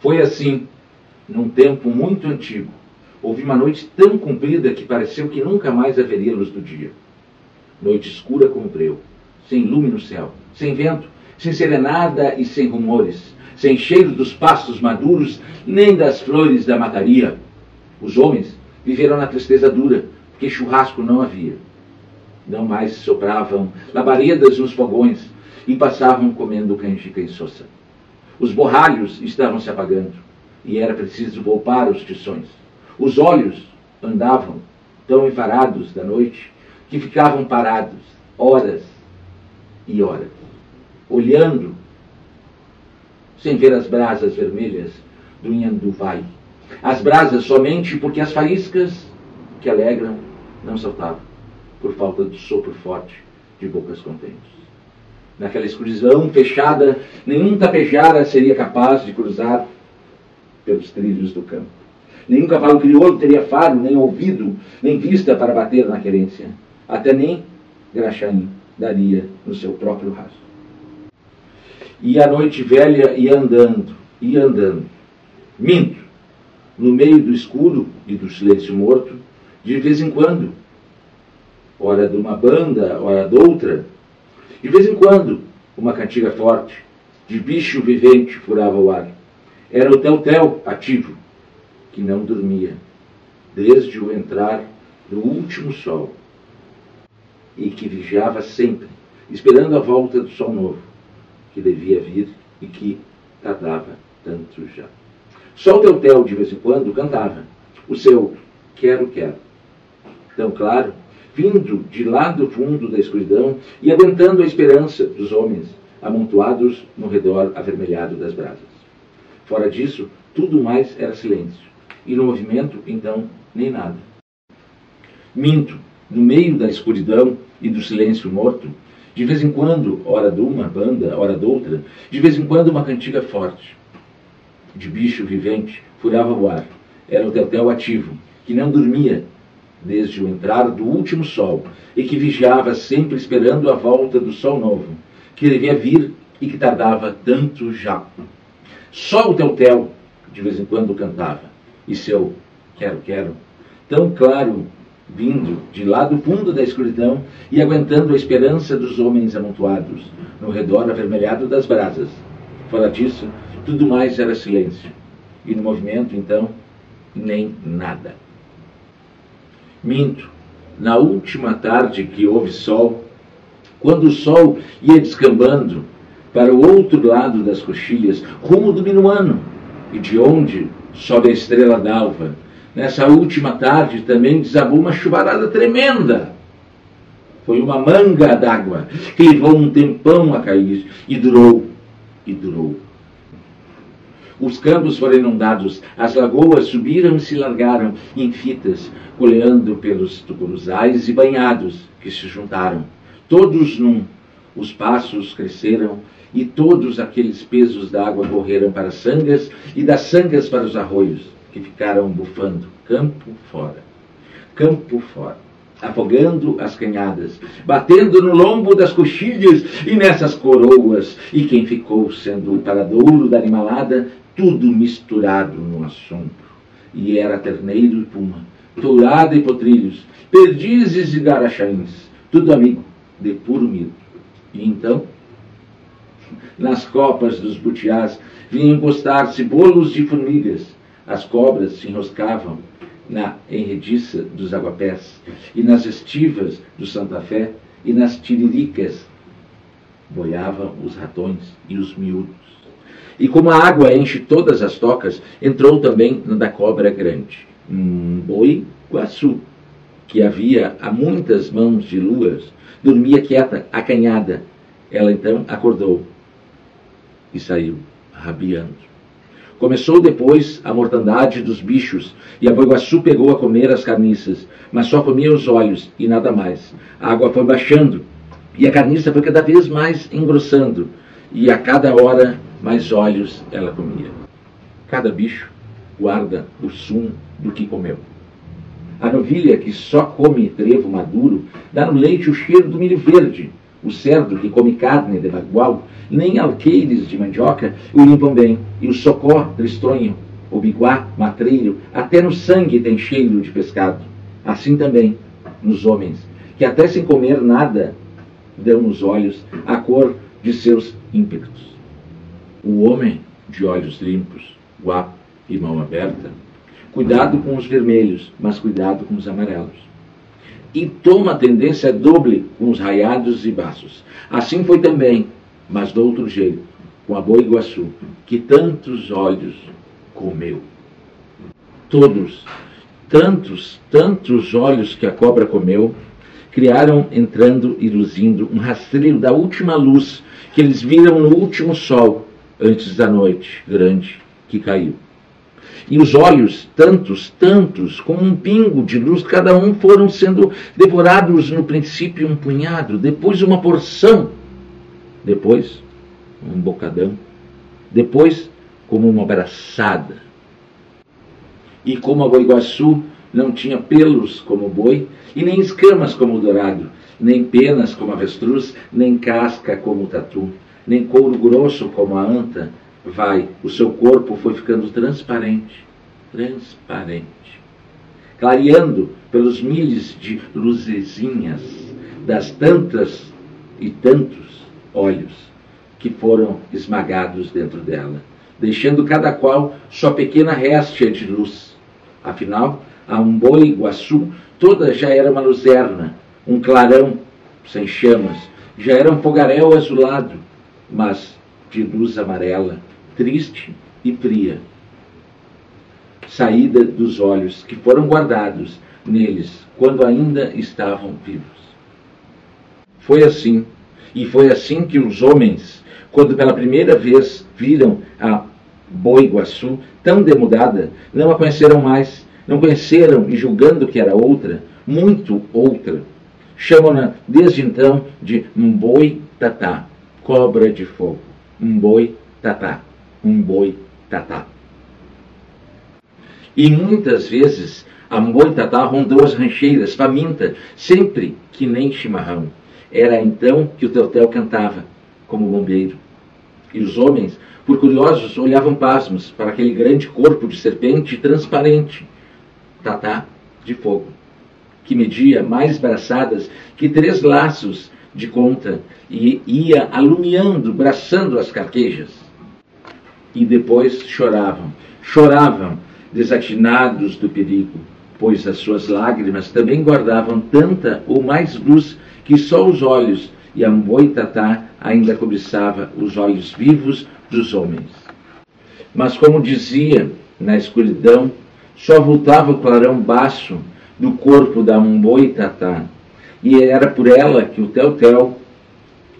Foi assim, num tempo muito antigo. Houve uma noite tão comprida que pareceu que nunca mais haveria luz do dia. Noite escura como breu, sem lume no céu, sem vento, sem serenada e sem rumores, sem cheiro dos pastos maduros, nem das flores da mataria. Os homens viveram na tristeza dura, porque churrasco não havia. Não mais sopravam labaredas nos fogões e passavam comendo canjica insossa. Os borralhos estavam se apagando e era preciso poupar os tições. Os olhos andavam tão enfarados da noite que ficavam parados horas e horas, olhando sem ver as brasas vermelhas do Inhanduvai. As brasas somente porque as faíscas que alegram não saltavam, por falta do sopro forte de bocas contentes. Naquela escuridão fechada, nenhum tapejara seria capaz de cruzar pelos trilhos do campo. Nenhum cavalo crioulo teria faro, nem ouvido, nem vista para bater na querência. Até nem Graxaim daria no seu próprio rastro. E a noite velha ia andando, ia andando. Minto, no meio do escuro e do silêncio morto, de vez em quando, hora de uma banda, hora de outra, de vez em quando, uma cantiga forte, de bicho vivente, furava o ar. Era o tel-tel ativo, que não dormia, desde o entrar do último sol, e que vigiava sempre, esperando a volta do sol novo, que devia vir e que tardava tanto já. Só o tel-tel, de vez em quando, cantava o seu quero, quero. Tão claro vindo de lá do fundo da escuridão e aventando a esperança dos homens amontoados no redor avermelhado das brasas. Fora disso, tudo mais era silêncio, e no movimento, então, nem nada. Minto, no meio da escuridão e do silêncio morto, de vez em quando, hora de uma banda, hora de outra, de vez em quando uma cantiga forte, de bicho vivente, furava o ar. Era o tetel ativo, que não dormia desde o entrar do último sol, e que vigiava sempre esperando a volta do sol novo, que devia vir e que tardava tanto já. Só o Teutel, de vez em quando, cantava, e seu quero, quero, tão claro, vindo de lá do fundo da escuridão e aguentando a esperança dos homens amontoados, no redor avermelhado das brasas. Fora disso, tudo mais era silêncio, e no movimento, então, nem nada. Minto. Na última tarde que houve sol, quando o sol ia descambando para o outro lado das coxilhas, rumo do minuano, e de onde sobe a estrela d'alva, nessa última tarde também desabou uma chuvarada tremenda. Foi uma manga d'água que levou um tempão a cair e durou, e durou. Os campos foram inundados, as lagoas subiram e se largaram em fitas, coleando pelos tucuruzais e banhados que se juntaram. Todos num. Os passos cresceram e todos aqueles pesos d'água correram para as sangas e das sangas para os arroios, que ficaram bufando, campo fora. Campo fora afogando as canhadas, batendo no lombo das coxilhas e nessas coroas, e quem ficou sendo o paradouro da animalada tudo misturado no assombro. E era terneiro e puma, tourada e potrilhos, perdizes e garachains, tudo amigo, de puro mito. E então, nas copas dos butiás, vinham encostar-se bolos de formigas, as cobras se enroscavam na enrediça dos aguapés, e nas estivas do Santa Fé, e nas tiriricas boiavam os ratões e os miúdos. E como a água enche todas as tocas, entrou também na da cobra grande, um boi guaçu, que havia a muitas mãos de luas, dormia quieta, acanhada. Ela então acordou e saiu, rabiando. Começou depois a mortandade dos bichos, e a Boiguaçu pegou a comer as carniças, mas só comia os olhos e nada mais. A água foi baixando, e a carniça foi cada vez mais engrossando, e a cada hora mais olhos ela comia. Cada bicho guarda o sumo do que comeu. A novilha que só come trevo maduro dá no leite o cheiro do milho verde, o cerdo que come carne de bagual, nem alqueires de mandioca o limpam bem, e o socó tristonho, o biguá, matreiro, até no sangue tem cheiro de pescado. Assim também nos homens, que até sem comer nada dão nos olhos a cor de seus ímpetos. O homem de olhos limpos, guapo e mão aberta, cuidado com os vermelhos, mas cuidado com os amarelos e toma tendência doble com os raiados e baços. Assim foi também, mas do outro jeito, com a Boa Iguaçu, que tantos olhos comeu. Todos, tantos, tantos olhos que a cobra comeu, criaram, entrando e luzindo, um rastreio da última luz que eles viram no último sol, antes da noite grande que caiu. E os olhos, tantos, tantos, como um pingo de luz, cada um foram sendo devorados no princípio um punhado, depois uma porção, depois um bocadão, depois como uma abraçada. E como a Boiguaçu não tinha pelos como o boi, e nem escamas como o dourado, nem penas como a avestruz, nem casca como o tatu, nem couro grosso como a anta, vai, o seu corpo foi ficando transparente, transparente, clareando pelos milhos de luzezinhas das tantas e tantos olhos que foram esmagados dentro dela, deixando cada qual sua pequena réstia de luz. Afinal, a um boi Iguaçu toda já era uma luzerna, um clarão sem chamas, já era um fogaréu azulado, mas de luz amarela, triste e fria. Saída dos olhos que foram guardados neles quando ainda estavam vivos. Foi assim, e foi assim que os homens, quando pela primeira vez viram a Boiguaçu tão demudada, não a conheceram mais, não conheceram e julgando que era outra, muito outra, chamam-na desde então de Mboi Tatá, cobra de fogo. Mboi Tatá um boi tatá. E muitas vezes a boi tatá rondou as rancheiras, faminta, sempre que nem chimarrão. Era então que o Teutel cantava, como bombeiro. E os homens, por curiosos, olhavam pasmos para aquele grande corpo de serpente transparente, tatá de fogo, que media mais braçadas que três laços de conta e ia alumiando, braçando as carquejas e depois choravam. Choravam, desatinados do perigo, pois as suas lágrimas também guardavam tanta ou mais luz que só os olhos e a Moitatá ainda cobiçava os olhos vivos dos homens. Mas como dizia, na escuridão, só voltava o clarão baixo do corpo da Mboitatá, e era por ela que o Teutel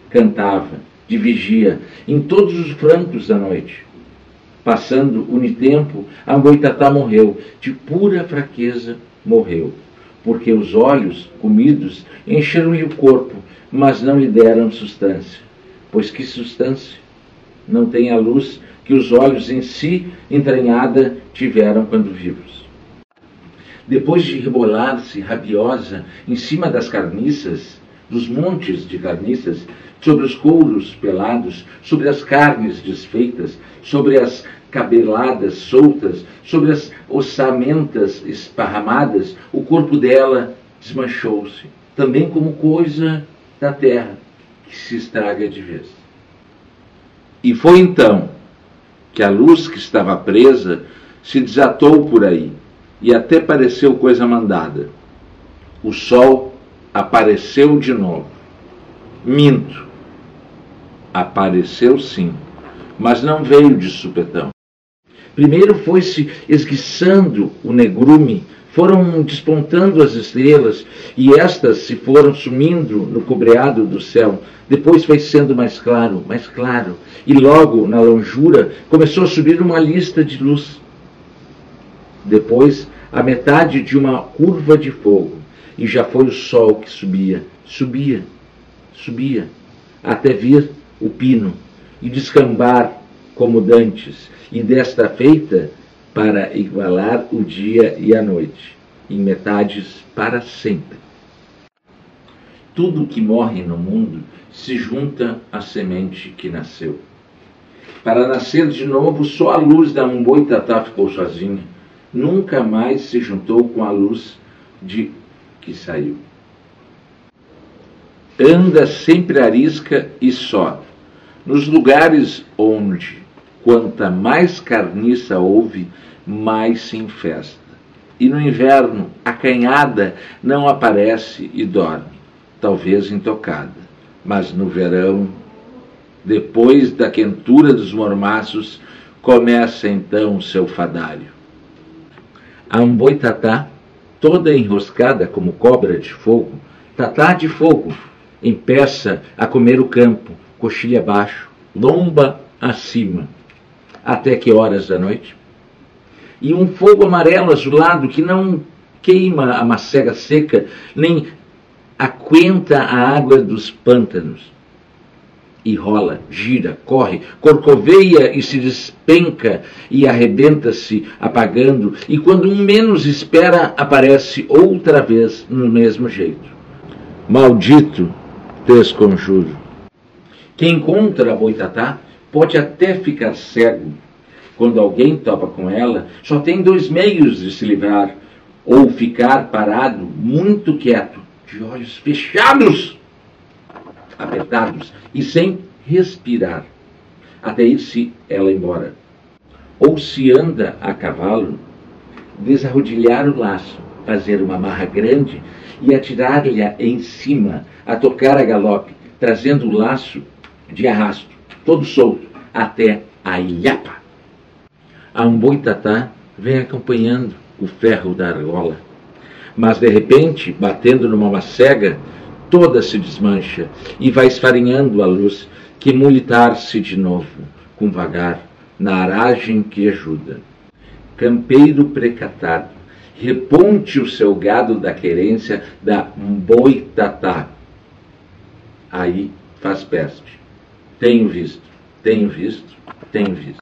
cantava, de vigia, em todos os francos da noite. Passando unitempo, a Boitatá morreu, de pura fraqueza morreu, porque os olhos, comidos, encheram-lhe o corpo, mas não lhe deram substância. Pois que substância? Não tem a luz que os olhos em si entranhada tiveram quando vivos. Depois de rebolar-se rabiosa em cima das carniças, dos montes de carniças, sobre os couros pelados, sobre as carnes desfeitas, sobre as cabeladas soltas, sobre as ossamentas esparramadas, o corpo dela desmanchou-se, também como coisa da terra que se estraga de vez. E foi então que a luz que estava presa se desatou por aí e até pareceu coisa mandada. O sol apareceu de novo. Minto. Apareceu sim, mas não veio de supetão. Primeiro foi-se esguiçando o negrume, foram despontando as estrelas, e estas se foram sumindo no cobreado do céu. Depois foi sendo mais claro, mais claro, e logo, na longura, começou a subir uma lista de luz. Depois, a metade de uma curva de fogo, e já foi o sol que subia, subia, subia, até vir o pino e descambar como dantes, e desta feita para igualar o dia e a noite, em metades para sempre. Tudo que morre no mundo se junta à semente que nasceu. Para nascer de novo, só a luz da Umboitatá ficou sozinha. Nunca mais se juntou com a luz de que saiu. Anda sempre arisca e só, nos lugares onde, quanta mais carniça houve, mais se infesta. E no inverno, a canhada não aparece e dorme, talvez intocada. Mas no verão, depois da quentura dos mormaços, começa então seu fadário. A Amboitatá, toda enroscada como cobra de fogo, tatá de fogo, empeça a comer o campo, coxilha abaixo, lomba acima. Até que horas da noite? E um fogo amarelo azulado que não queima a macega seca, nem aquenta a água dos pântanos. E rola, gira, corre, corcoveia e se despenca e arrebenta-se, apagando, e quando um menos espera, aparece outra vez no mesmo jeito. Maldito desconjuro. Quem encontra a boitatá pode até ficar cego. Quando alguém topa com ela, só tem dois meios de se livrar: ou ficar parado, muito quieto, de olhos fechados, apertados e sem respirar, até ir-se ela embora. Ou se anda a cavalo, desarrodilhar o laço, fazer uma marra grande e atirar-lhe em cima, a tocar a galope, trazendo o laço de arrasto, todo solto, até a ilhapa. A umboitatá vem acompanhando o ferro da argola mas de repente, batendo numa macega, toda se desmancha e vai esfarinhando a luz que mulitar-se de novo, com vagar, na aragem que ajuda. Campeiro precatado, reponte o seu gado da querência da boitatá. Aí faz peste. Tenho visto, tenho visto, tenho visto.